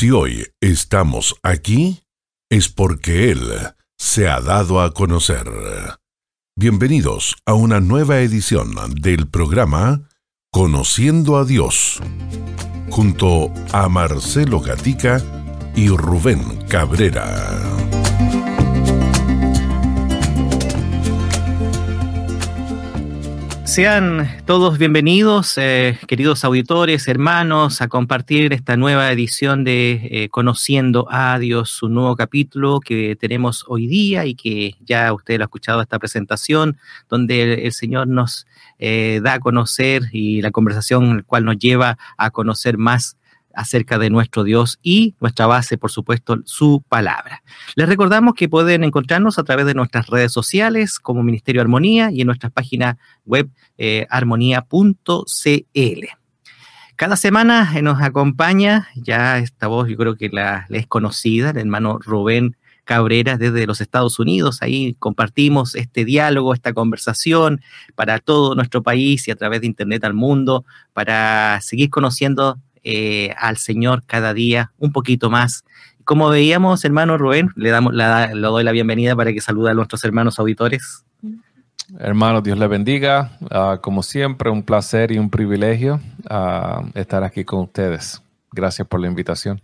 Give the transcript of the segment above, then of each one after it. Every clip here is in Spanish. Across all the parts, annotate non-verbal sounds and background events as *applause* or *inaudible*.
Si hoy estamos aquí, es porque Él se ha dado a conocer. Bienvenidos a una nueva edición del programa Conociendo a Dios, junto a Marcelo Gatica y Rubén Cabrera. Sean todos bienvenidos, eh, queridos auditores, hermanos, a compartir esta nueva edición de eh, Conociendo a Dios, un nuevo capítulo que tenemos hoy día y que ya usted lo ha escuchado esta presentación, donde el, Señor nos eh, da a conocer y la conversación el cual nos lleva a conocer más acerca de nuestro Dios y nuestra base, por supuesto, su palabra. Les recordamos que pueden encontrarnos a través de nuestras redes sociales como Ministerio Armonía y en nuestra página web eh, armonía.cl. Cada semana eh, nos acompaña, ya esta voz yo creo que la, es conocida, el hermano Rubén Cabrera desde los Estados Unidos. Ahí compartimos este diálogo, esta conversación para todo nuestro país y a través de Internet al mundo, para seguir conociendo eh, al Señor cada día un poquito más. Como veíamos, hermano Rubén, le, damos, le doy la bienvenida para que salude a nuestros hermanos auditores. Hermano, Dios le bendiga. Ah, como siempre, un placer y un privilegio ah, estar aquí con ustedes. Gracias por la invitación.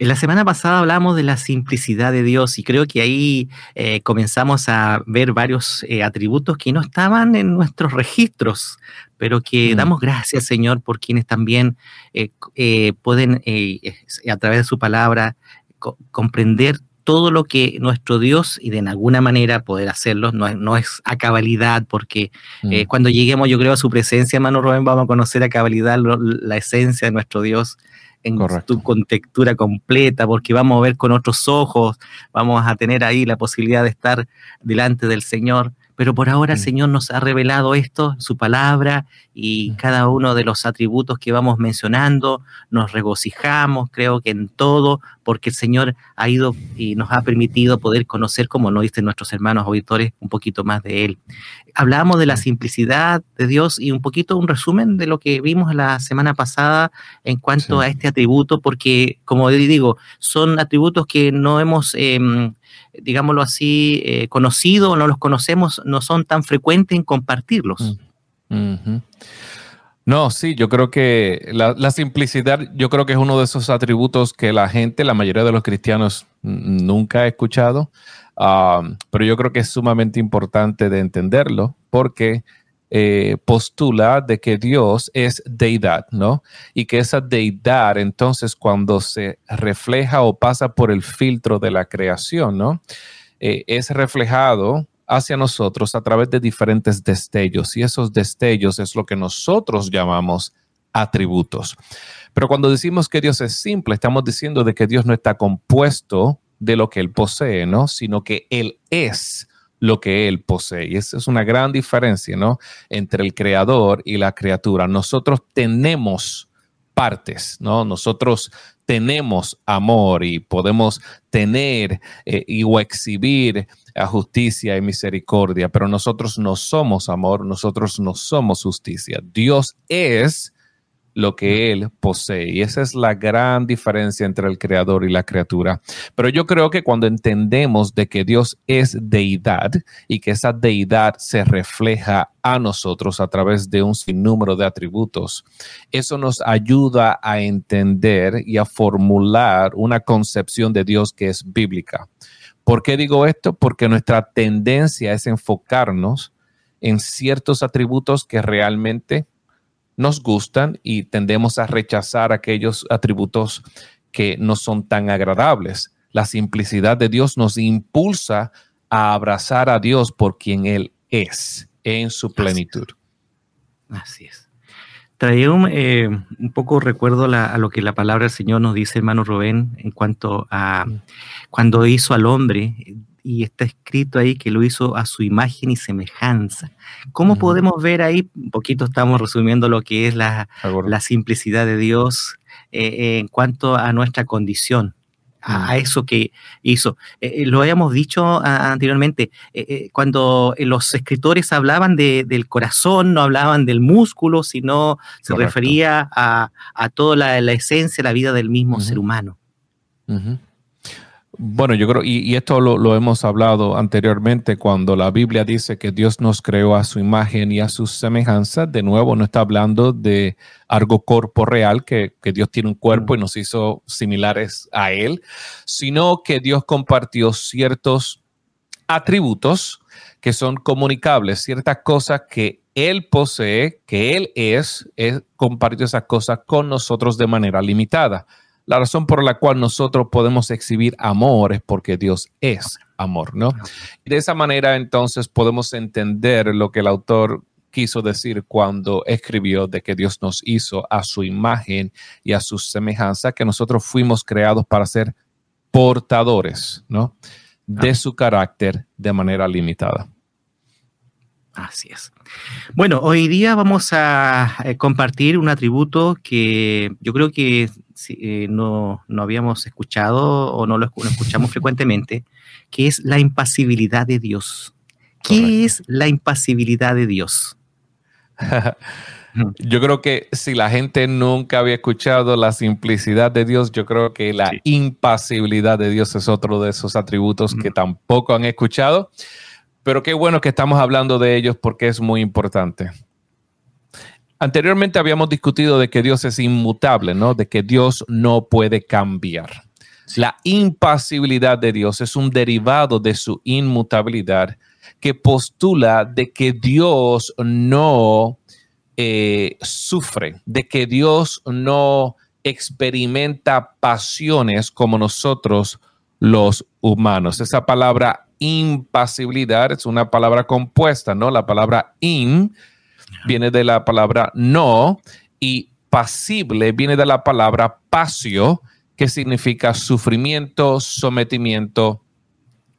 En la semana pasada hablamos de la simplicidad de Dios y creo que ahí eh, comenzamos a ver varios eh, atributos que no estaban en nuestros registros, pero que mm. damos gracias, Señor, por quienes también eh, pueden, a través de su palabra, comprender todo lo que nuestro Dios, y de alguna manera poder hacerlo, no, es a cabalidad, porque mm. cuando lleguemos, yo creo, a su presencia, hermano Rubén, vamos a conocer a cabalidad la esencia de nuestro Dios en tu contextura completa, porque vamos a ver con otros ojos, vamos a tener ahí la posibilidad de estar delante del Señor. Pero por ahora el Señor nos ha revelado esto, su palabra, y cada uno de los atributos que vamos mencionando, nos regocijamos, creo que en todo, porque el Señor ha ido y nos ha permitido poder conocer, como nos dicen nuestros hermanos auditores, un poquito más de Él. Hablamos de la simplicidad de Dios y un poquito un resumen de lo que vimos la semana pasada en cuanto a este atributo, porque, como digo, son atributos que no hemos... Em, digámoslo así, eh, conocido o no los conocemos, no son tan frecuentes en compartirlos. Mm, no, sí, yo creo que la, simplicidad, yo creo que es uno de esos atributos que la gente, la mayoría de los cristianos nunca ha escuchado, pero yo creo que es sumamente importante de entenderlo porque eh, postula de que Dios es deidad, ¿no? Y que esa deidad, entonces, cuando se refleja o pasa por el filtro de la creación, ¿no? Eh, es reflejado hacia nosotros a través de diferentes destellos y esos destellos es lo que nosotros llamamos atributos. Pero cuando decimos que Dios es simple, estamos diciendo de que Dios no está compuesto de lo que Él posee, ¿no? Sino que Él es lo que Él posee. Y esa es una gran diferencia, ¿no? Entre el creador y la criatura. Nosotros tenemos partes, ¿no? Nosotros tenemos amor y podemos tener eh, y o exhibir a justicia y misericordia, pero nosotros no somos amor, nosotros no somos justicia. Dios es lo que Él posee. Y esa es la gran diferencia entre el creador y la criatura. Pero yo creo que cuando entendemos de que Dios es deidad y que esa deidad se refleja a nosotros a través de un sinnúmero de atributos, eso nos ayuda a entender y a formular una concepción de Dios que es bíblica. ¿Por qué digo esto? Porque nuestra tendencia es enfocarnos en ciertos atributos que realmente nos gustan y tendemos a rechazar aquellos atributos que no son tan agradables. La simplicidad de Dios nos impulsa a abrazar a Dios por quien Él es en su plenitud. Así es. Traía un, eh, poco recuerdo a lo que la palabra del Señor nos dice, hermano Rubén, en cuanto a mm. cuando hizo al hombre, y está escrito ahí que lo hizo a su imagen y semejanza. ¿Cómo podemos ver ahí? Un poquito estamos resumiendo lo que es la, la simplicidad de Dios eh, en cuanto a nuestra condición. a, eso que hizo. Eh, eh, lo habíamos dicho anteriormente, eh, cuando los escritores hablaban del corazón, no hablaban del músculo, sino se refería a, toda la, esencia, la vida del mismo ser humano. Bueno, yo creo, y, esto lo, hemos hablado anteriormente, cuando la Biblia dice que Dios nos creó a su imagen y a su semejanza, de nuevo no está hablando de algo corporeal, que, que Dios tiene un cuerpo y nos hizo similares a Él, sino que Dios compartió ciertos atributos que son comunicables, ciertas cosas que Él posee, que Él es, Él compartió esas cosas con nosotros de manera limitada. La razón por la cual nosotros podemos exhibir amor es porque Dios es amor, ¿no? Y de esa manera entonces podemos entender lo que el autor quiso decir cuando escribió de que Dios nos hizo a su imagen y a su semejanza, que nosotros fuimos creados para ser portadores, ¿no? De su carácter de manera limitada. Así es. Bueno, hoy día vamos a eh, compartir un atributo que yo creo que eh, no, habíamos escuchado o no lo, escuchamos frecuentemente, que es la impasibilidad de Dios. ¿Qué es la impasibilidad de Dios? *laughs* yo creo que si la gente nunca había escuchado la simplicidad de Dios, yo creo que la impasibilidad de Dios es otro de esos atributos que tampoco han escuchado. Pero qué bueno que estamos hablando de ellos porque es muy importante. Anteriormente habíamos discutido de que Dios es inmutable, ¿no? De que Dios no puede cambiar. La impasibilidad de Dios es un derivado de su inmutabilidad que postula de que Dios no eh, sufre, de que Dios no experimenta pasiones como nosotros los humanos. Esa palabra impasibilidad es una palabra compuesta, ¿no? La palabra in viene de la palabra no y pasible viene de la palabra pasio, que significa sufrimiento, sometimiento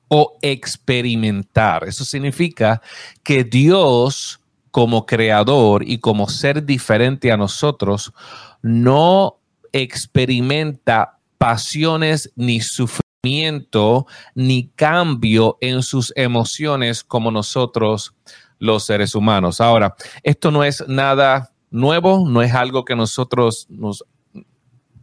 o experimentar. Eso significa que Dios como creador y como ser diferente a nosotros no experimenta pasiones ni sufrimiento ni cambio en sus emociones como nosotros los seres humanos. Ahora, esto no es nada nuevo, no es algo que nosotros nos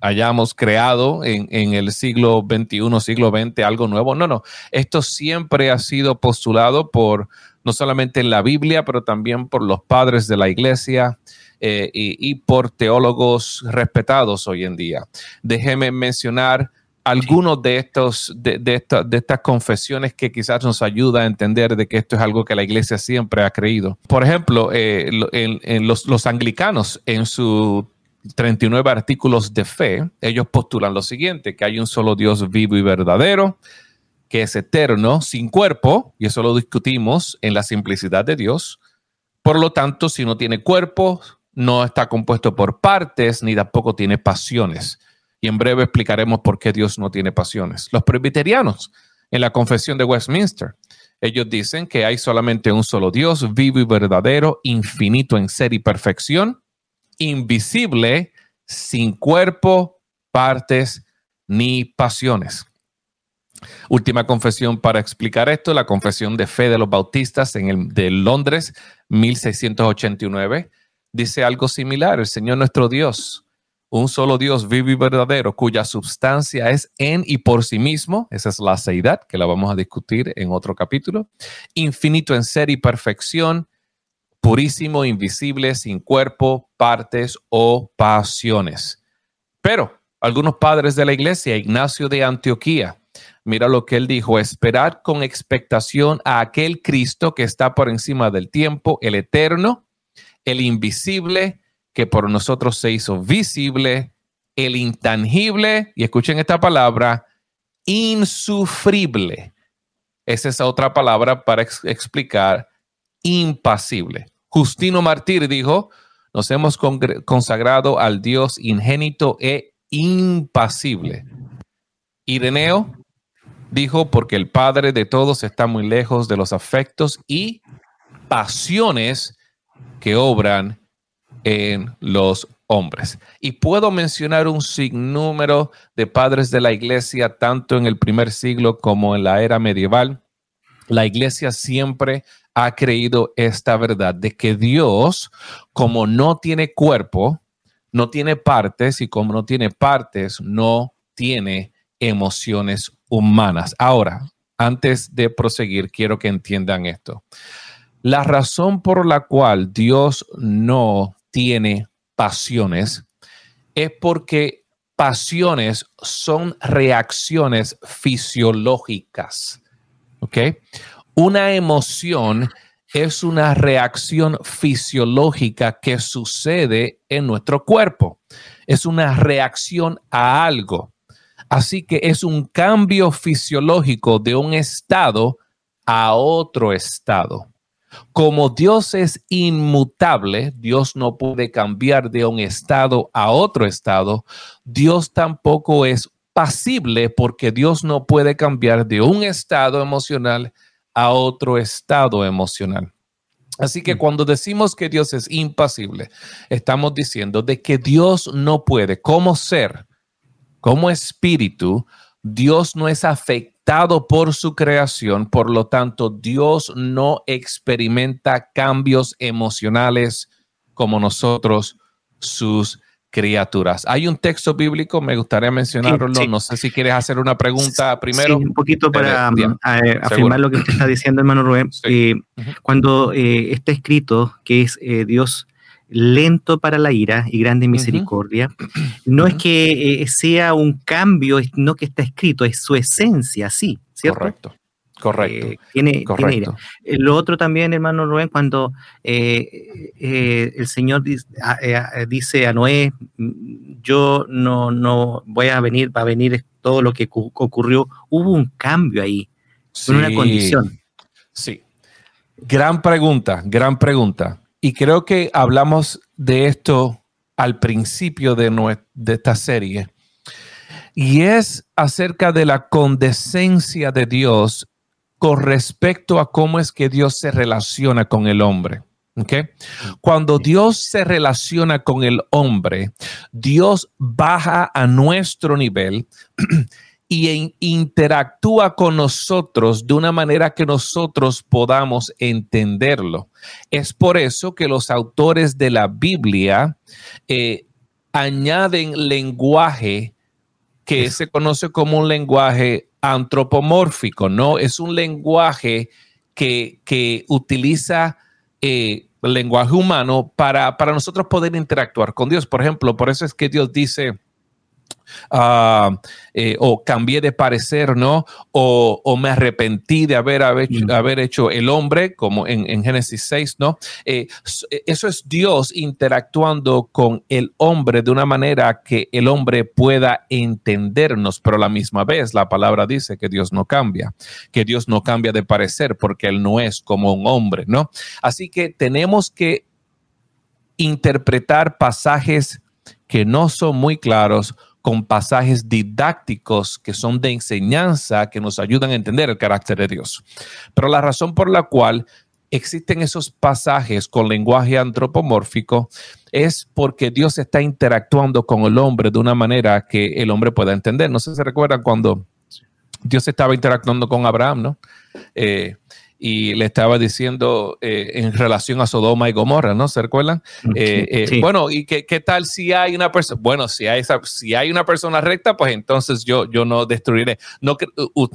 hayamos creado en, en, el siglo XXI, siglo XX, algo nuevo. No, no, esto siempre ha sido postulado por no solamente en la Biblia, pero también por los padres de la iglesia eh, y, y, por teólogos respetados hoy en día. Déjeme mencionar algunos de estos de, de, estas confesiones que quizás nos ayuda a entender de que esto es algo que la iglesia siempre ha creído. Por ejemplo, eh, en, los, los, anglicanos, en sus 39 artículos de fe, ellos postulan lo siguiente, que hay un solo Dios vivo y verdadero, que es eterno, sin cuerpo, y eso lo discutimos en la simplicidad de Dios. Por lo tanto, si no tiene cuerpo, no está compuesto por partes, ni tampoco tiene pasiones en breve explicaremos por qué Dios no tiene pasiones. Los presbiterianos, en la confesión de Westminster, ellos dicen que hay solamente un solo Dios, vivo y verdadero, infinito en ser y perfección, invisible, sin cuerpo, partes ni pasiones. Última confesión para explicar esto, la confesión de fe de los bautistas en el, de Londres, 1689, dice algo similar. El Señor nuestro Dios un solo Dios vivo y verdadero, cuya sustancia es en y por sí mismo, esa es la seidad, que la vamos a discutir en otro capítulo, infinito en ser y perfección, purísimo, invisible, sin cuerpo, partes o pasiones. Pero algunos padres de la iglesia, Ignacio de Antioquía, mira lo que él dijo, esperar con expectación a aquel Cristo que está por encima del tiempo, el eterno, el invisible, que por nosotros se hizo visible, el intangible, y escuchen esta palabra, insufrible. Esa es otra palabra para explicar impasible. Justino Martir dijo, nos hemos consagrado al Dios ingénito e impasible. Ireneo dijo, porque el Padre de todos está muy lejos de los afectos y pasiones que obran en los hombres. Y puedo mencionar un sinnúmero de padres de la iglesia, tanto en el primer siglo como en la era medieval. La iglesia siempre ha creído esta verdad de que Dios, como no tiene cuerpo, no tiene partes y como no tiene partes, no tiene emociones humanas. Ahora, antes de proseguir, quiero que entiendan esto. La razón por la cual Dios no tiene pasiones es porque pasiones son reacciones fisiológicas. ¿Ok? Una emoción es una reacción fisiológica que sucede en nuestro cuerpo. Es una reacción a algo. Así que es un cambio fisiológico de un estado a otro estado. Como Dios es inmutable, Dios no puede cambiar de un estado a otro estado. Dios tampoco es pasible porque Dios no puede cambiar de un estado emocional a otro estado emocional. Así que mm. cuando decimos que Dios es impasible, estamos diciendo de que Dios no puede, como ser, como espíritu, Dios no es afectado por su creación, por lo tanto Dios no experimenta cambios emocionales como nosotros, sus criaturas. Hay un texto bíblico, me gustaría mencionarlo, no sé si quieres hacer una pregunta primero. un poquito para eh, afirmar lo que usted está diciendo, hermano Rubén. Eh, cuando eh, está escrito que es Dios lento para la ira y grande misericordia. No es que eh, sea un cambio, no que está escrito, es su esencia, sí, ¿cierto? Correcto. Correcto. Eh, tiene, Correcto. Eh, lo otro también, hermano Rubén, cuando el Señor dice a, Noé, yo no, no voy a venir, va a venir todo lo que ocurrió, hubo un cambio ahí, una condición. Sí. Gran pregunta, gran pregunta. Y creo que hablamos de esto al principio de, de esta serie. Y es acerca de la condescencia de Dios con respecto a cómo es que Dios se relaciona con el hombre. Okay. Cuando Dios se relaciona con el hombre, Dios baja a nuestro nivel y interactúa con nosotros de una manera que nosotros podamos entenderlo. Es por eso que los autores de la Biblia eh, añaden lenguaje que se conoce como un lenguaje antropomórfico, ¿no? Es un lenguaje que, utiliza el eh, lenguaje humano para, para nosotros poder interactuar con Dios. Por ejemplo, por eso es que Dios dice, Ah, eh, o cambié de parecer, ¿no? O, me arrepentí de haber, haber, hecho el hombre, como en, Génesis 6, ¿no? Eh, eh, eso es Dios interactuando con el hombre de una manera que el hombre pueda entendernos, pero a la misma vez la palabra dice que Dios no cambia, que Dios no cambia de parecer porque Él no es como un hombre, ¿no? Así que tenemos que interpretar pasajes que no son muy claros con pasajes didácticos que son de enseñanza que nos ayudan a entender el carácter de Dios. Pero la razón por la cual existen esos pasajes con lenguaje antropomórfico es porque Dios está interactuando con el hombre de una manera que el hombre pueda entender. No sé si se recuerdan cuando Dios estaba interactuando con Abraham, ¿no? Eh, y le estaba diciendo eh, en relación a Sodoma y Gomorra, ¿no? ¿Se recuerdan? Eh, eh, bueno, ¿y qué, qué, tal si hay una persona? Bueno, si hay, si hay una persona recta, pues entonces yo, yo no destruiré. No,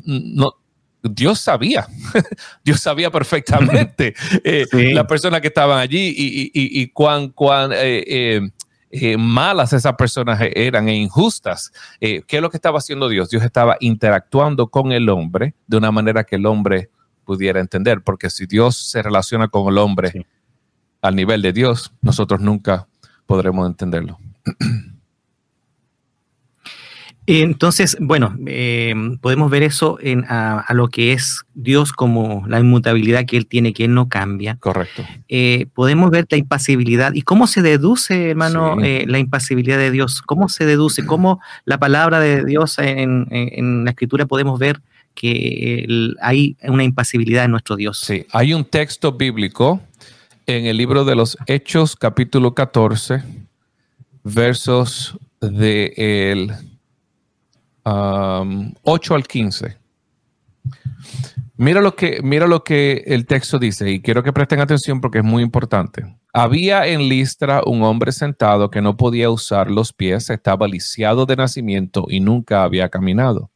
no, Dios sabía, *laughs* Dios sabía perfectamente *laughs* las personas que estaban allí y, y, y, cuán, cuán malas esas personas eran e injustas. ¿Qué es lo que estaba haciendo Dios? Dios estaba interactuando con el hombre de una manera que el hombre pudiera entender, porque si Dios se relaciona con el hombre al nivel de Dios, nosotros nunca podremos entenderlo. Entonces, bueno, eh, podemos ver eso en, a, lo que es Dios como la inmutabilidad que Él tiene, que Él no cambia. Correcto. Eh, podemos ver la impasibilidad. ¿Y cómo se deduce, hermano, eh, la impasibilidad de Dios? ¿Cómo se deduce? ¿Cómo la palabra de Dios en, en la escritura podemos ver que hay una impasibilidad en nuestro Dios. Sí, hay un texto bíblico en el libro de los Hechos, capítulo 14, versos de el 8 al 15. Mira lo, que, mira lo que el texto dice y quiero que presten atención porque es muy importante. Había en Listra un hombre sentado que no podía usar los pies, estaba lisiado de nacimiento y nunca había caminado.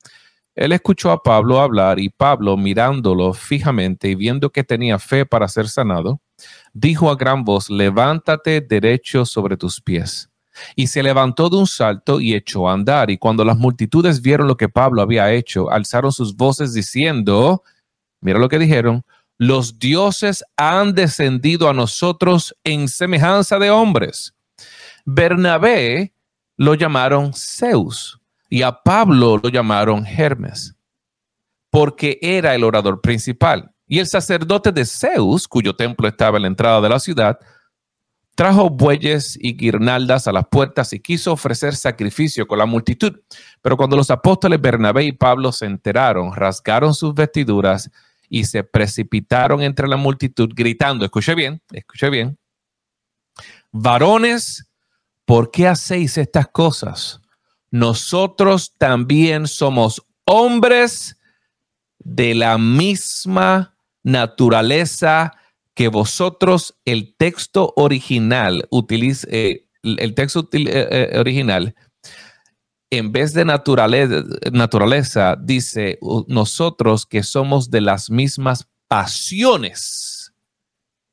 Él escuchó a Pablo hablar y Pablo, mirándolo fijamente y viendo que tenía fe para ser sanado, dijo a gran voz, levántate derecho sobre tus pies. Y se levantó de un salto y echó a andar. Y cuando las multitudes vieron lo que Pablo había hecho, alzaron sus voces diciendo, Mira lo que dijeron. Los dioses han descendido a nosotros en semejanza de hombres. Bernabé lo llamaron Zeus y a Pablo lo llamaron Hermes, porque era el orador principal. Y el sacerdote de Zeus, cuyo templo estaba en la entrada de la ciudad, trajo bueyes y guirnaldas a las puertas y quiso ofrecer sacrificio con la multitud. Pero cuando los apóstoles Bernabé y Pablo se enteraron, rasgaron sus vestiduras y se precipitaron entre la multitud gritando, escuche bien, escuche bien, varones, ¿por qué hacéis estas cosas? Nosotros también somos hombres de la misma naturaleza que vosotros. El texto original utiliza, eh, el texto eh, eh, original en vez de naturaleza, naturaleza, dice nosotros que somos de las mismas pasiones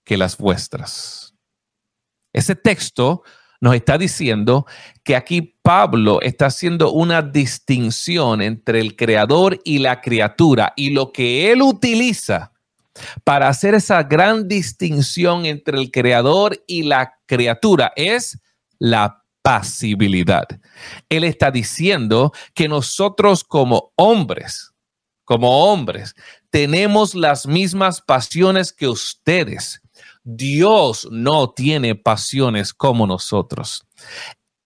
que las vuestras. Ese texto nos está diciendo que aquí Pablo está haciendo una distinción entre el creador y la criatura y lo que él utiliza para hacer esa gran distinción entre el creador y la criatura es la pasibilidad. Él está diciendo que nosotros como hombres, como hombres, tenemos las mismas pasiones que ustedes. Dios no tiene pasiones como nosotros.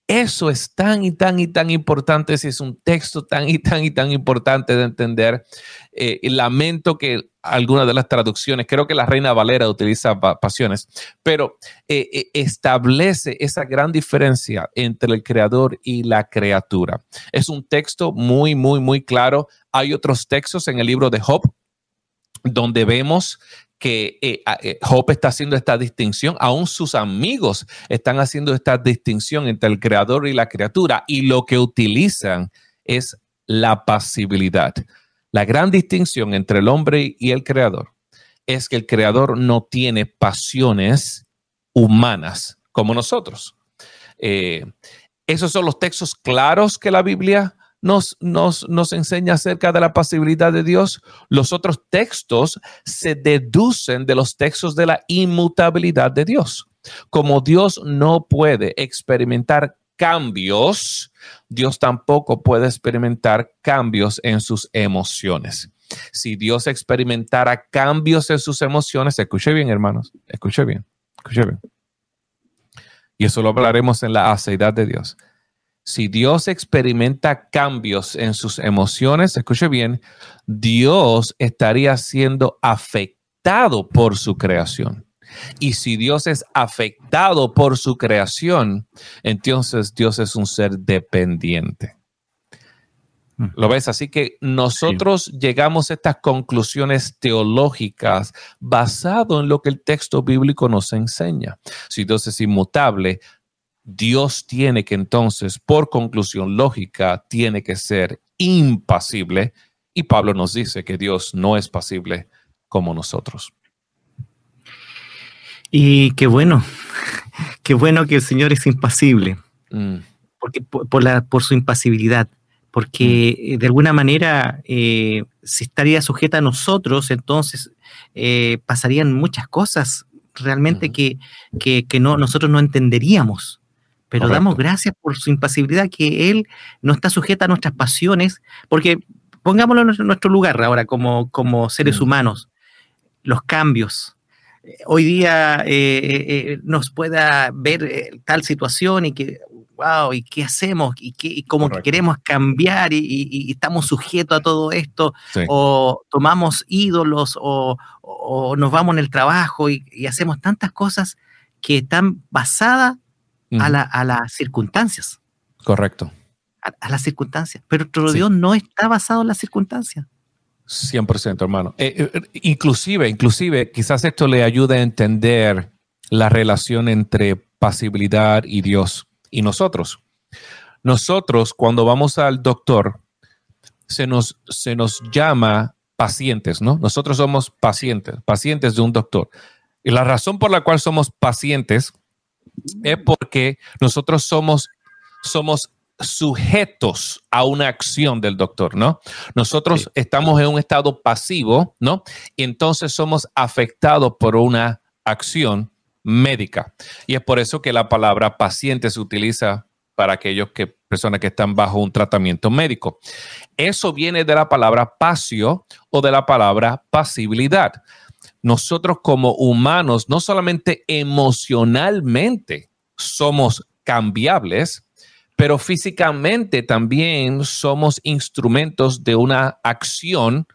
Eso es tan y tan y tan importante, ese es un texto tan y tan y tan importante de entender. Eh, lamento que algunas de las traducciones, creo que la Reina Valera utiliza pasiones, pero eh, eh, establece esa gran diferencia entre el creador y la criatura. Es un texto muy, muy, muy claro. Hay otros textos en el libro de Job donde vemos que eh, eh, Job está haciendo esta distinción, aún sus amigos están haciendo esta distinción entre el creador y la criatura y lo que utilizan es la pasibilidad. La gran distinción entre el hombre y el creador es que el creador no tiene pasiones humanas como nosotros. Eh, esos son los textos claros que la Biblia nos, nos, enseña acerca de la pasibilidad de Dios. Los otros textos se deducen de los textos de la inmutabilidad de Dios. Como Dios no puede experimentar cambios, Dios tampoco puede experimentar cambios en sus emociones. Si Dios experimentara cambios en sus emociones, escuche bien, hermanos, escuche bien, escuche bien. Y eso lo hablaremos en la aceidad de Dios si Dios experimenta cambios en sus emociones, escuche bien, Dios estaría siendo afectado por su creación. Y si Dios es afectado por su creación, entonces Dios es un ser dependiente. Mm. ¿Lo ves? Así que nosotros llegamos a estas conclusiones teológicas basado en lo que el texto bíblico nos enseña. Si Dios es inmutable, Dios tiene que entonces, por conclusión lógica, tiene que ser impasible. Y Pablo nos dice que Dios no es pasible como nosotros. Y qué bueno, *laughs* qué bueno que el Señor es impasible, mm. porque por, la, por su impasibilidad, porque mm. eh, de alguna manera eh, si estaría sujeta a nosotros, entonces eh, pasarían muchas cosas realmente que, que, no, nosotros no entenderíamos pero damos gracias por su impasibilidad, que Él no está sujeta a nuestras pasiones, porque pongámoslo en nuestro lugar ahora como, como seres mm. humanos, los cambios. Hoy día eh, eh, eh, nos pueda ver tal situación y que, wow, ¿y qué hacemos? ¿Y, qué, cómo queremos cambiar y, estamos sujetos a todo esto? O tomamos ídolos o, o, nos vamos en el trabajo y, y hacemos tantas cosas que están basadas a, las circunstancias. Correcto. A, las circunstancias. Pero nuestro Dios no está basado en las circunstancias. 100%, hermano. Eh, eh, inclusive, inclusive, quizás esto le ayude a entender la relación entre pasibilidad y Dios y nosotros. Nosotros, cuando vamos al doctor, se nos, se nos llama pacientes, ¿no? Nosotros somos pacientes, pacientes de un doctor. Y la razón por la cual somos pacientes es porque nosotros somos, somos sujetos a una acción del doctor, ¿no? Nosotros estamos en un estado pasivo, ¿no? Y entonces somos afectados por una acción médica. Y es por eso que la palabra paciente se utiliza para aquellos que personas que están bajo un tratamiento médico. Eso viene de la palabra pasio o de la palabra pasibilidad. Nosotros como humanos, no solamente emocionalmente somos cambiables, pero físicamente también somos instrumentos de una acción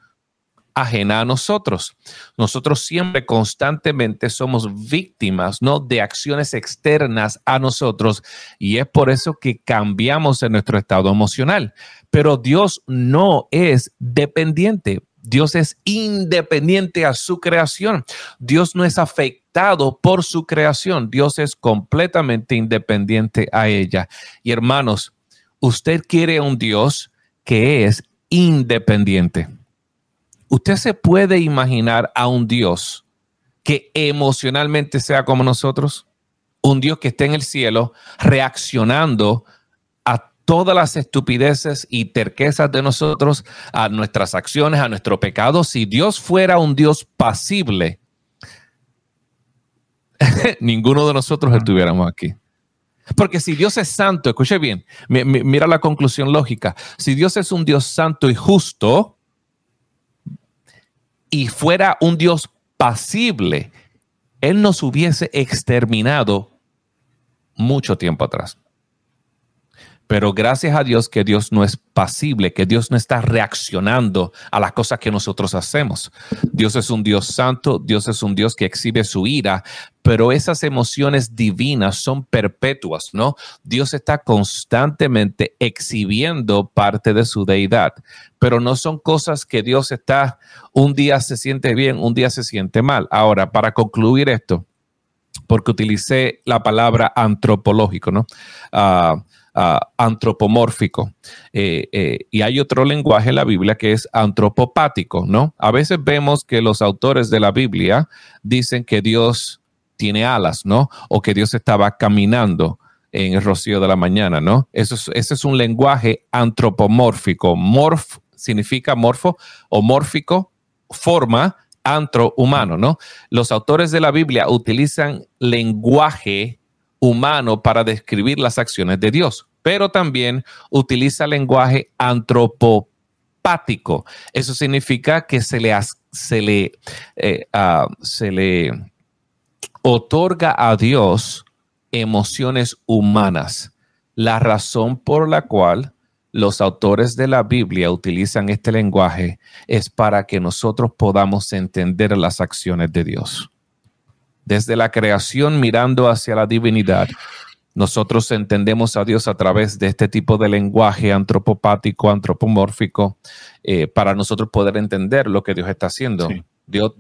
ajena a nosotros. Nosotros siempre constantemente somos víctimas, ¿no? De acciones externas a nosotros y es por eso que cambiamos en nuestro estado emocional. Pero Dios no es dependiente. Dios es independiente a su creación. Dios no es afectado por su creación. Dios es completamente independiente a ella. Y hermanos, usted quiere un Dios que es independiente. ¿Usted se puede imaginar a un Dios que emocionalmente sea como nosotros? Un Dios que esté en el cielo reaccionando todas las estupideces y terquezas de nosotros, a nuestras acciones, a nuestro pecado. Si Dios fuera un Dios pasible, *laughs* ninguno de nosotros estuviéramos aquí. Porque si Dios es santo, escuche bien, mira la conclusión lógica. Si Dios es un Dios santo y justo, y fuera un Dios pasible, Él nos hubiese exterminado mucho tiempo atrás. Pero gracias a Dios que Dios no es pasible, que Dios no está reaccionando a las cosas que nosotros hacemos. Dios es un Dios santo, Dios es un Dios que exhibe su ira, pero esas emociones divinas son perpetuas, ¿no? Dios está constantemente exhibiendo parte de su deidad, pero no son cosas que Dios está, un día se siente bien, un día se siente mal. Ahora, para concluir esto, porque utilicé la palabra antropológico, ¿no? Uh, antropomórfico. Eh, eh, y hay otro lenguaje en la Biblia que es antropopático, ¿no? A veces vemos que los autores de la Biblia dicen que Dios tiene alas, ¿no? O que Dios estaba caminando en el rocío de la mañana, ¿no? Eso es, ese es un lenguaje antropomórfico. Morf significa morfo o mórfico, forma, antro humano, ¿no? Los autores de la Biblia utilizan lenguaje humano para describir las acciones de Dios, pero también utiliza lenguaje antropopático. Eso significa que se le, se le, ah, se le otorga a Dios emociones humanas. La razón por la cual los autores de la Biblia utilizan este lenguaje es para que nosotros podamos entender las acciones de Dios desde la creación mirando hacia la divinidad, nosotros entendemos a Dios a través de este tipo de lenguaje antropopático, antropomórfico, eh, para nosotros poder entender lo que Dios está haciendo. Dios,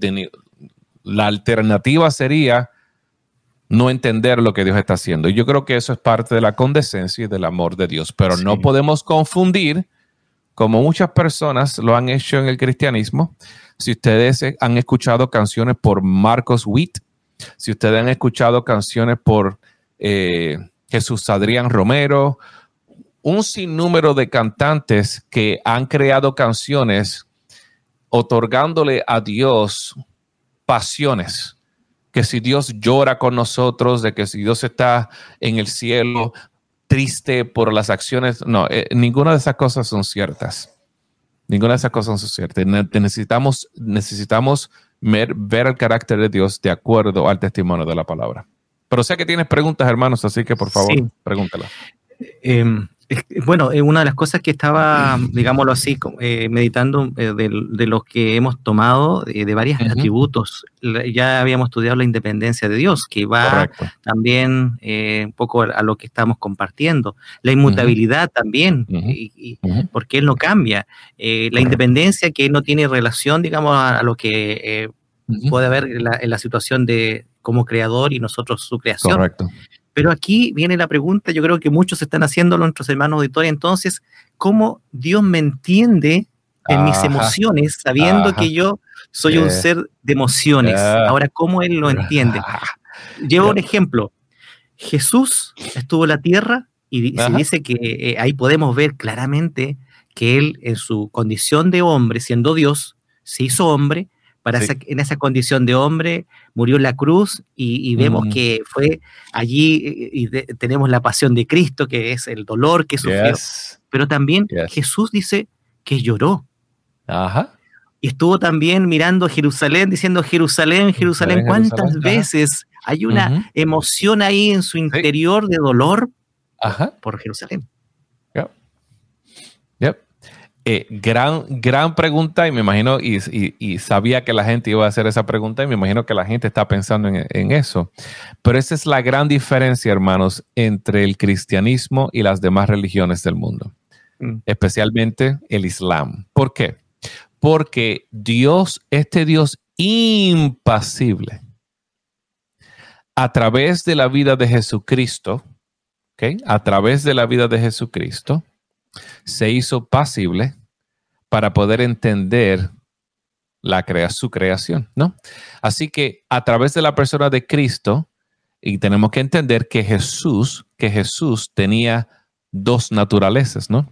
la alternativa sería no entender lo que Dios está haciendo. Y yo creo que eso es parte de la condescencia y del amor de Dios, pero no podemos confundir, como muchas personas lo han hecho en el cristianismo. Si ustedes han escuchado canciones por Marcos Witt, si ustedes han escuchado canciones por eh, Jesús Adrián Romero, un sinnúmero de cantantes que han creado canciones otorgándole a Dios pasiones, que si Dios llora con nosotros, de que si Dios está en el cielo triste por las acciones, no, eh, ninguna de esas cosas son ciertas. Ninguna de esas cosas son ciertas. Necesitamos, necesitamos ver, el carácter de Dios de acuerdo al testimonio de la palabra. Pero sé que tienes preguntas, hermanos, así que por favor, pregúntala. Em, Bueno, una de las cosas que estaba, digámoslo así, eh, meditando eh, de, los que hemos tomado de, varios atributos, ya habíamos estudiado la independencia de Dios, que va también un poco a, lo que estamos compartiendo. La inmutabilidad también, y, porque Él no cambia. la independencia que no tiene relación, digamos, a, lo que puede haber en la, en la, situación de como creador y nosotros su creación. Correcto. Pero aquí viene la pregunta, yo creo que muchos están haciendo nuestros hermanos auditores, entonces, ¿cómo Dios me entiende en mis emociones sabiendo que yo soy un ser de emociones? Ahora, ¿cómo Él lo entiende? *laughs* Llevo un ejemplo. Jesús estuvo en la tierra y se dice que eh, ahí podemos ver claramente que Él en su condición de hombre, siendo Dios, se hizo hombre, para en esa condición de hombre, murió en la cruz y, vemos que fue allí y tenemos la pasión de Cristo, que es el dolor que sufrió. Pero también Jesús dice que lloró. Ajá. Y estuvo también mirando Jerusalén, diciendo, Jerusalén, Jerusalén, ¿cuántas veces hay una emoción ahí en su interior de dolor por Jerusalén? Eh, gran, gran pregunta y me imagino, y, sabía que la gente iba a hacer esa pregunta y me imagino que la gente está pensando en, eso. Pero esa es la gran diferencia, hermanos, entre el cristianismo y las demás religiones del mundo, mm. especialmente el Islam. ¿Por qué? Porque Dios, este Dios impasible, a través de la vida de Jesucristo, ¿okay? a través de la vida de Jesucristo, se hizo pasible para poder entender la su creación, ¿no? Así que a través de la persona de Cristo, y tenemos que entender que Jesús, que Jesús tenía dos naturalezas, ¿no?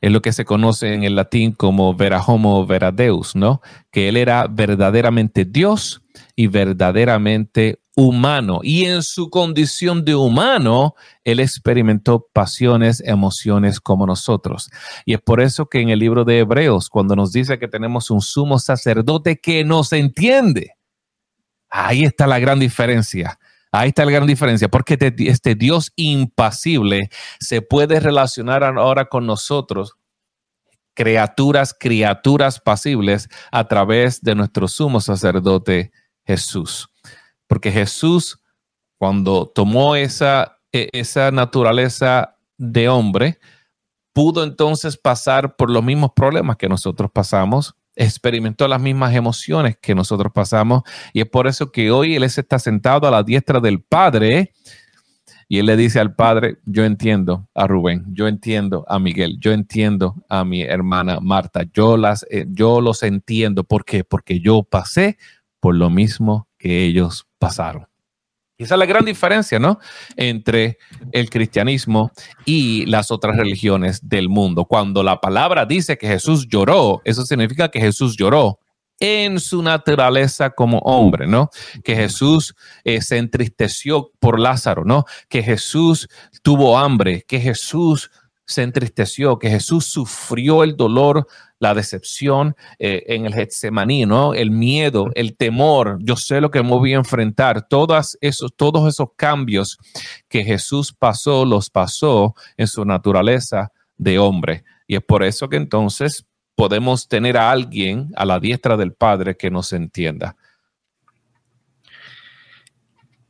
Es lo que se conoce en el latín como vera homo vera deus, ¿no? Que él era verdaderamente Dios y verdaderamente humano. Y en su condición de humano, él experimentó pasiones, emociones como nosotros. Y es por eso que en el libro de Hebreos, cuando nos dice que tenemos un sumo sacerdote que nos entiende, ahí está la gran diferencia. Ahí está la gran diferencia, porque este Dios impasible se puede relacionar ahora con nosotros criaturas, criaturas pasibles a través de nuestro sumo sacerdote Jesús porque Jesús, cuando tomó esa, e, esa naturaleza de hombre, pudo entonces pasar por los mismos problemas que nosotros pasamos, experimentó las mismas emociones que nosotros pasamos, y es por eso que hoy Él está sentado a la diestra del Padre. Y él le dice al padre, yo entiendo a Rubén, yo entiendo a Miguel, yo entiendo a mi hermana Marta, yo, las, eh, yo los entiendo. ¿Por qué? Porque yo pasé por lo mismo que ellos pasaron. Y esa es la gran diferencia, ¿no? Entre el cristianismo y las otras religiones del mundo. Cuando la palabra dice que Jesús lloró, eso significa que Jesús lloró en su naturaleza como hombre, ¿no? Que Jesús eh, se entristeció por Lázaro, ¿no? Que Jesús tuvo hambre, que Jesús se entristeció, que Jesús sufrió el dolor la decepción eh, en el Getsemaní, ¿no? El miedo, el temor. Yo sé lo que me voy a enfrentar. Todas esos, todos esos cambios que Jesús pasó, los pasó en su naturaleza de hombre. Y es por eso que entonces podemos tener a alguien a la diestra del Padre que nos entienda.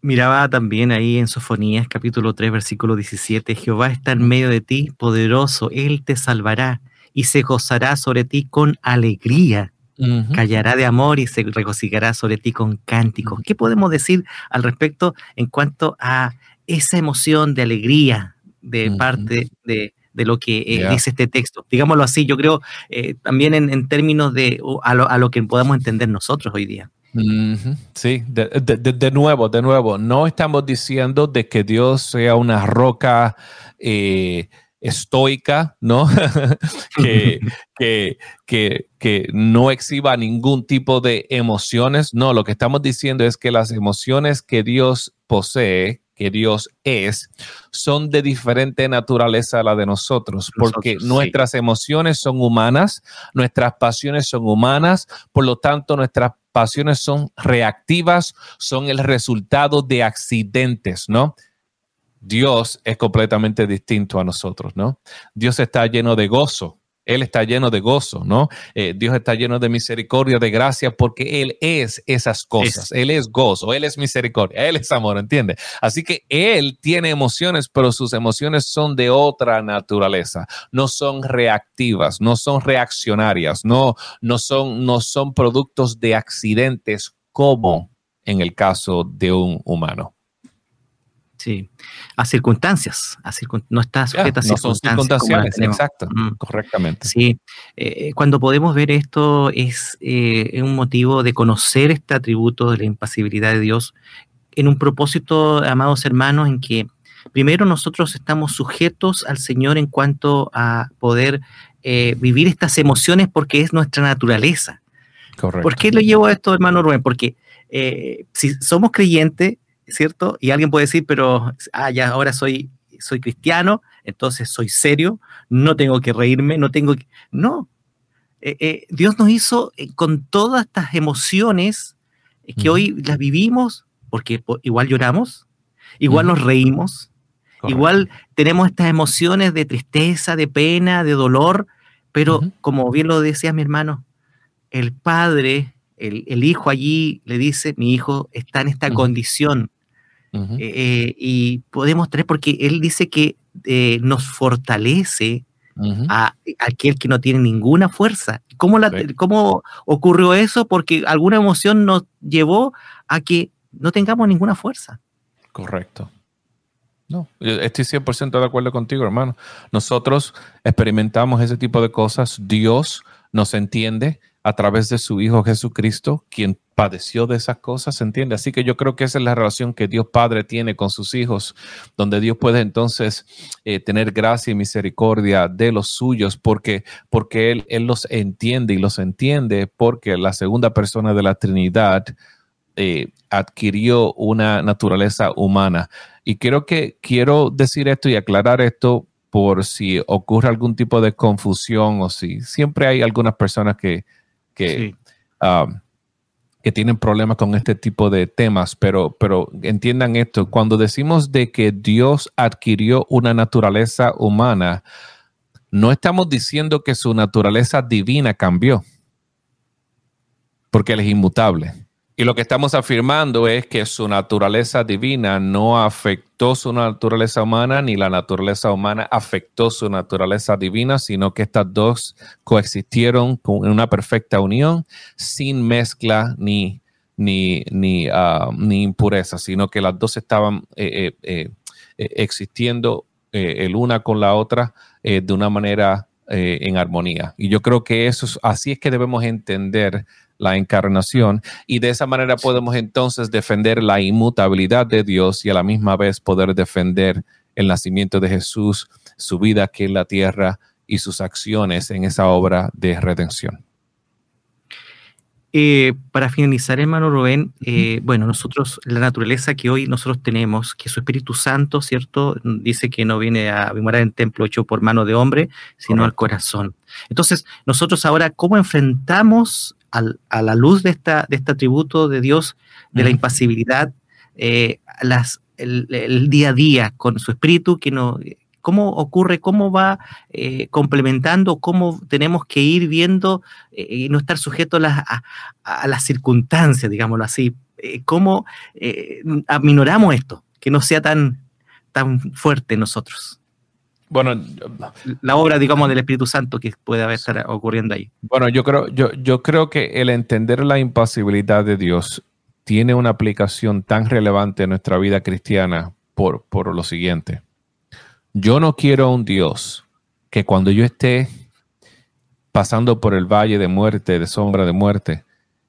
Miraba también ahí en Sofonías capítulo 3 versículo 17, Jehová está en medio de ti, poderoso, Él te salvará y se gozará sobre ti con alegría. Callará de amor y se regocijará sobre ti con cánticos. ¿Qué podemos decir al respecto en cuanto a esa emoción de alegría de parte de, lo que eh, dice este texto? Digámoslo así, yo creo eh, también en, términos de a lo, que podamos entender nosotros hoy día. Sí, de, nuevo, de nuevo, no estamos diciendo de que Dios sea una roca eh, estoica, ¿no? *laughs* que, que, que, no exhiba ningún tipo de emociones. No, lo que estamos diciendo es que las emociones que Dios posee, que Dios es, son de diferente naturaleza a la de nosotros, porque nuestras emociones son humanas, nuestras pasiones son humanas, por lo tanto nuestras pasiones son reactivas, son el resultado de accidentes, ¿no? Dios es completamente distinto a nosotros, ¿no? Dios está lleno de gozo. Él está lleno de gozo, ¿no? Eh, Dios está lleno de misericordia, de gracia, porque Él es esas cosas. Él es gozo, Él es misericordia, Él es amor, ¿entiende? Así que Él tiene emociones, pero sus emociones son de otra naturaleza. No son reactivas, no son reaccionarias, no, no, son, no son productos de accidentes como en el caso de un humano. Sí, a circunstancias, no está sujeta a circunstancias. exacto, mm. correctamente. Sí, eh, cuando podemos ver esto es eh, un motivo de conocer este atributo de la impasibilidad de Dios en un propósito, amados hermanos, en que primero nosotros estamos sujetos al Señor en cuanto a poder eh, vivir estas emociones porque es nuestra naturaleza. Correcto. ¿Por qué lo llevo a esto, hermano Rubén? Porque si somos creyentes, ¿cierto? Y alguien puede decir, pero ah, ya ahora soy, soy cristiano, entonces soy serio, no tengo que reírme, no tengo que... No, eh, eh, Dios nos hizo eh, con todas estas emociones que hoy las vivimos, porque igual lloramos, igual nos reímos, igual tenemos estas emociones de tristeza, de pena, de dolor, pero como bien lo decía mi hermano, el Padre el, hijo allí le dice, mi hijo está en esta condición. Eh, eh, y podemos tener, porque él dice que eh, nos fortalece a, aquel que no tiene ninguna fuerza. ¿Cómo, la, ¿Cómo ocurrió eso? Porque alguna emoción nos llevó a que no tengamos ninguna fuerza. Correcto. No, estoy 100% de acuerdo contigo, hermano. Nosotros experimentamos ese tipo de cosas. Dios nos entiende a través de su Hijo Jesucristo, quien padeció de esas cosas, ¿se entiende? Así que yo creo que esa es la relación que Dios Padre tiene con sus hijos, donde Dios puede entonces eh, tener gracia y misericordia de los suyos, porque, porque él, él, los entiende y los entiende porque la segunda persona de la Trinidad eh, adquirió una naturaleza humana. Y creo que quiero decir esto y aclarar esto por si ocurre algún tipo de confusión o si siempre hay algunas personas que que, um, que tienen problemas con este tipo de temas, pero, pero entiendan esto, cuando decimos de que Dios adquirió una naturaleza humana, no estamos diciendo que su naturaleza divina cambió, porque Él es inmutable. Y lo que estamos afirmando es que su naturaleza divina no afectó su naturaleza humana, ni la naturaleza humana afectó su naturaleza divina, sino que estas dos coexistieron en una perfecta unión, sin mezcla ni, ni, ni, ah, impureza, sino que las dos estaban eh, eh, eh, existiendo el una con la otra de una manera en armonía. Y yo creo que eso es, así es que debemos entender la encarnación y de esa manera podemos entonces defender la inmutabilidad de Dios y a la misma vez poder defender el nacimiento de Jesús, su vida aquí en la tierra y sus acciones en esa obra de redención. Eh, para finalizar, hermano Rubén, eh, bueno, nosotros, la naturaleza que hoy nosotros tenemos, que su Espíritu Santo, ¿cierto? Dice que no viene a morar en templo hecho por mano de hombre, sino al corazón. Entonces, nosotros ahora, ¿cómo enfrentamos a la luz de, esta, de este atributo de Dios, de la impasibilidad, eh, las, el, día a día con su espíritu, que no, cómo ocurre, cómo va eh, complementando, cómo tenemos que ir viendo eh, y no estar sujetos a, a, las circunstancias, digámoslo así, cómo aminoramos esto, que no sea tan, tan fuerte en nosotros. Bueno, la obra, digamos, del Espíritu Santo que puede haber estar ocurriendo ahí. Bueno, yo creo, yo, yo creo que el entender la impasibilidad de Dios tiene una aplicación tan relevante en nuestra vida cristiana por, por lo siguiente. Yo no quiero un Dios que cuando yo esté pasando por el valle de muerte, de sombra de muerte,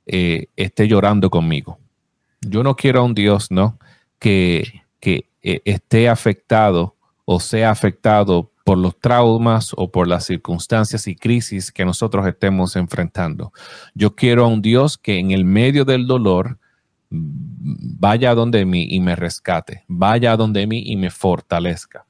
eh, esté llorando conmigo. Yo no quiero un Dios, ¿no? Que, que eh, esté afectado o sea afectado por los traumas o por las circunstancias y crisis que nosotros estemos enfrentando. Yo quiero a un Dios que en el medio del dolor vaya a donde mí y me rescate, vaya donde mí y me fortalezca.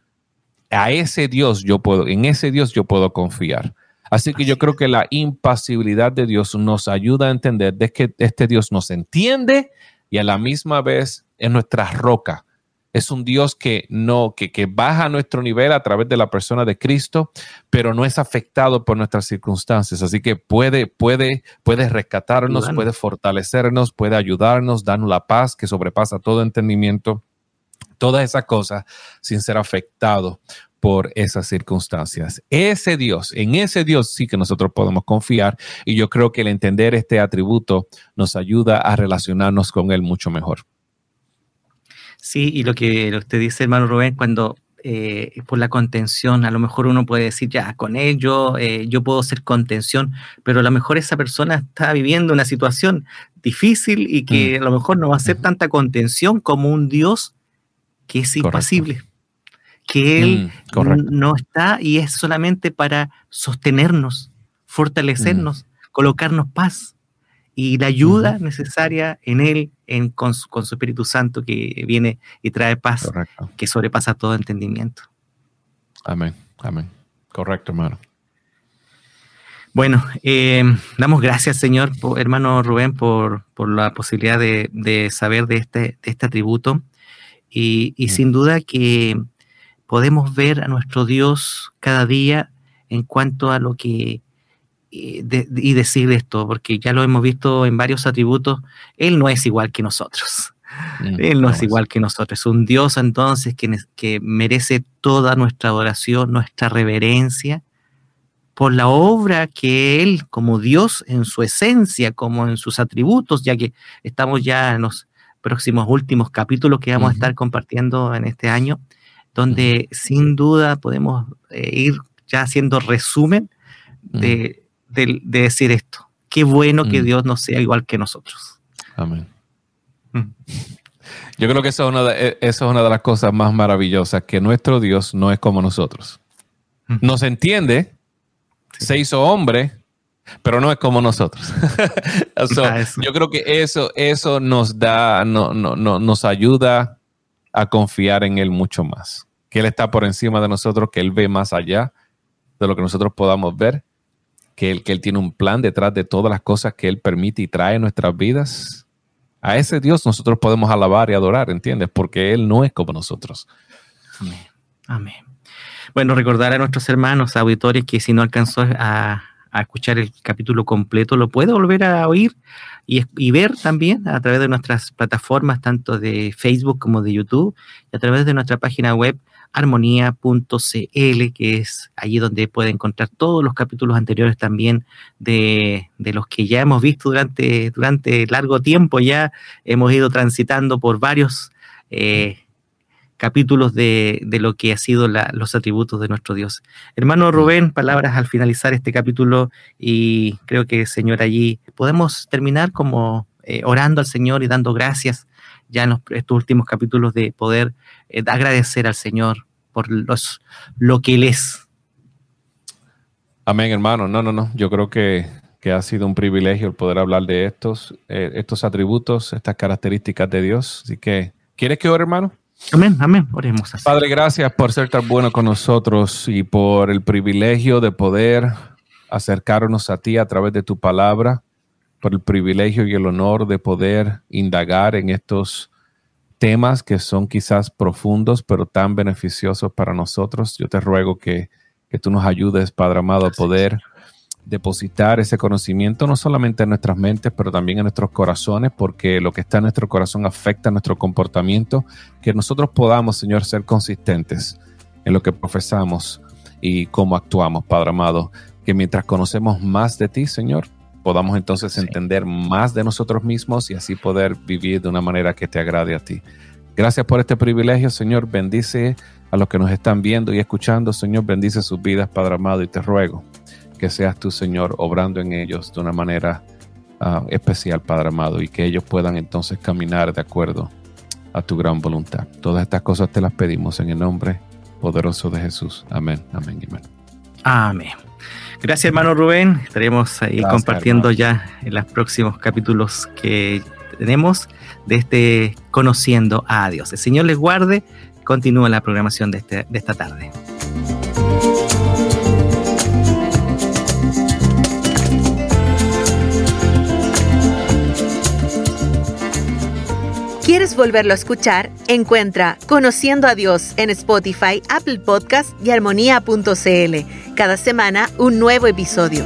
A ese Dios yo puedo, en ese Dios yo puedo confiar. Así que yo creo que la impasibilidad de Dios nos ayuda a entender de que este Dios nos entiende y a la misma vez es nuestra roca es un Dios que no, que, que, baja a nuestro nivel a través de la persona de Cristo, pero no es afectado por nuestras circunstancias. Así que puede, puede, puede rescatarnos, puede fortalecernos, puede ayudarnos, darnos la paz que sobrepasa todo entendimiento, todas esas cosas sin ser afectado por esas circunstancias. Ese Dios, en ese Dios sí que nosotros podemos confiar y yo creo que el entender este atributo nos ayuda a relacionarnos con Él mucho mejor. Sí, y lo que usted dice, hermano Rubén, cuando eh, por la contención, a lo mejor uno puede decir, ya, con ello eh, yo puedo ser contención, pero a lo mejor esa persona está viviendo una situación difícil y que mm. a lo mejor no va a ser tanta contención como un Dios que es impasible, que Él mm, no está y es solamente para sostenernos, fortalecernos, mm. colocarnos paz y la ayuda necesaria en Él, en, con, su, Espíritu Santo que viene y trae paz que sobrepasa todo entendimiento. Amén, amén. Correcto, hermano. Bueno, eh, damos gracias, Señor, hermano Rubén, por, por la posibilidad de, saber de este, de este atributo. Y, y sin duda que podemos ver a nuestro Dios cada día en cuanto a lo que y decir esto, porque ya lo hemos visto en varios atributos, Él no es igual que nosotros. Él no es igual que nosotros. Es un Dios entonces que, que merece toda nuestra adoración, nuestra reverencia, por la obra que Él, como Dios en su esencia, como en sus atributos, ya que estamos ya en los próximos últimos capítulos que vamos a estar compartiendo en este año, donde sin duda podemos eh, ir ya haciendo resumen de de, decir esto. Qué bueno que. Dios no sea igual que nosotros. Amén. Mm. Yo creo que eso es, una de, e, eso es una de las cosas más maravillosas, que nuestro Dios no es como nosotros. Nos entiende, se hizo hombre, pero no es como nosotros. *laughs* yo creo que eso, eso nos da, no, no, no, nos ayuda a confiar en Él mucho más. Que Él está por encima de nosotros, que Él ve más allá de lo que nosotros podamos ver que él, que él tiene un plan detrás de todas las cosas que Él permite y trae en nuestras vidas. A ese Dios nosotros podemos alabar y adorar, ¿entiendes? Porque Él no es como nosotros. Amén. Amén. Bueno, recordar a nuestros hermanos auditores que si no alcanzó a, escuchar el capítulo completo, lo puede volver a oír y, y, ver también a través de nuestras plataformas, tanto de Facebook como de YouTube, y a través de nuestra página web armonía.cl, que es allí donde puede encontrar todos los capítulos anteriores también de, los que ya hemos visto durante, durante largo tiempo. Ya hemos ido transitando por varios eh, capítulos de, lo que ha sido los atributos de nuestro Dios. Hermano Rubén, palabras al finalizar este capítulo y creo que, Señor, allí podemos terminar como eh, orando al Señor y dando gracias ya en estos últimos capítulos de poder eh, agradecer al Señor por los, lo que Él es. Amén, hermano. No, no, no. Yo creo que, ha sido un privilegio el poder hablar de estos, eh, estos atributos, estas características de Dios. Así que, ¿quieres que ore, hermano? Amén, amén. Oremos así. Padre, gracias por ser tan bueno con nosotros y por el privilegio de poder acercarnos a ti a través de tu palabra por el privilegio y el honor de poder indagar en estos temas que son quizás profundos, pero tan beneficiosos para nosotros. Yo te ruego que, tú nos ayudes, Padre amado, a poder depositar ese conocimiento no solamente en nuestras mentes, pero también en nuestros corazones, porque lo que está en nuestro corazón afecta nuestro comportamiento, que nosotros podamos, Señor, ser consistentes en lo que profesamos y cómo actuamos, Padre amado, que mientras conocemos más de ti, Señor, podamos entonces entender más de nosotros mismos y así poder vivir de una manera que te agrade a ti. Gracias por este privilegio, Señor. Bendice a los que nos están viendo y escuchando, Señor. Bendice sus vidas, Padre amado, y te ruego que seas tú, Señor, obrando en ellos de una manera ah, especial, Padre amado, y que ellos puedan entonces caminar de acuerdo a tu gran voluntad. Todas estas cosas te las pedimos en el nombre poderoso de Jesús. Amén, amén, amén. Amén. Gracias, hermano Rubén. Estaremos ahí compartiendo ya en los próximos capítulos que tenemos de este Conociendo a Dios. El Señor les guarde. Continúa la programación de, este, de esta tarde. ¿Quieres volverlo a escuchar? Encuentra Conociendo a Dios en Spotify, Apple Podcast y armonía.cl. Cada semana un nuevo episodio.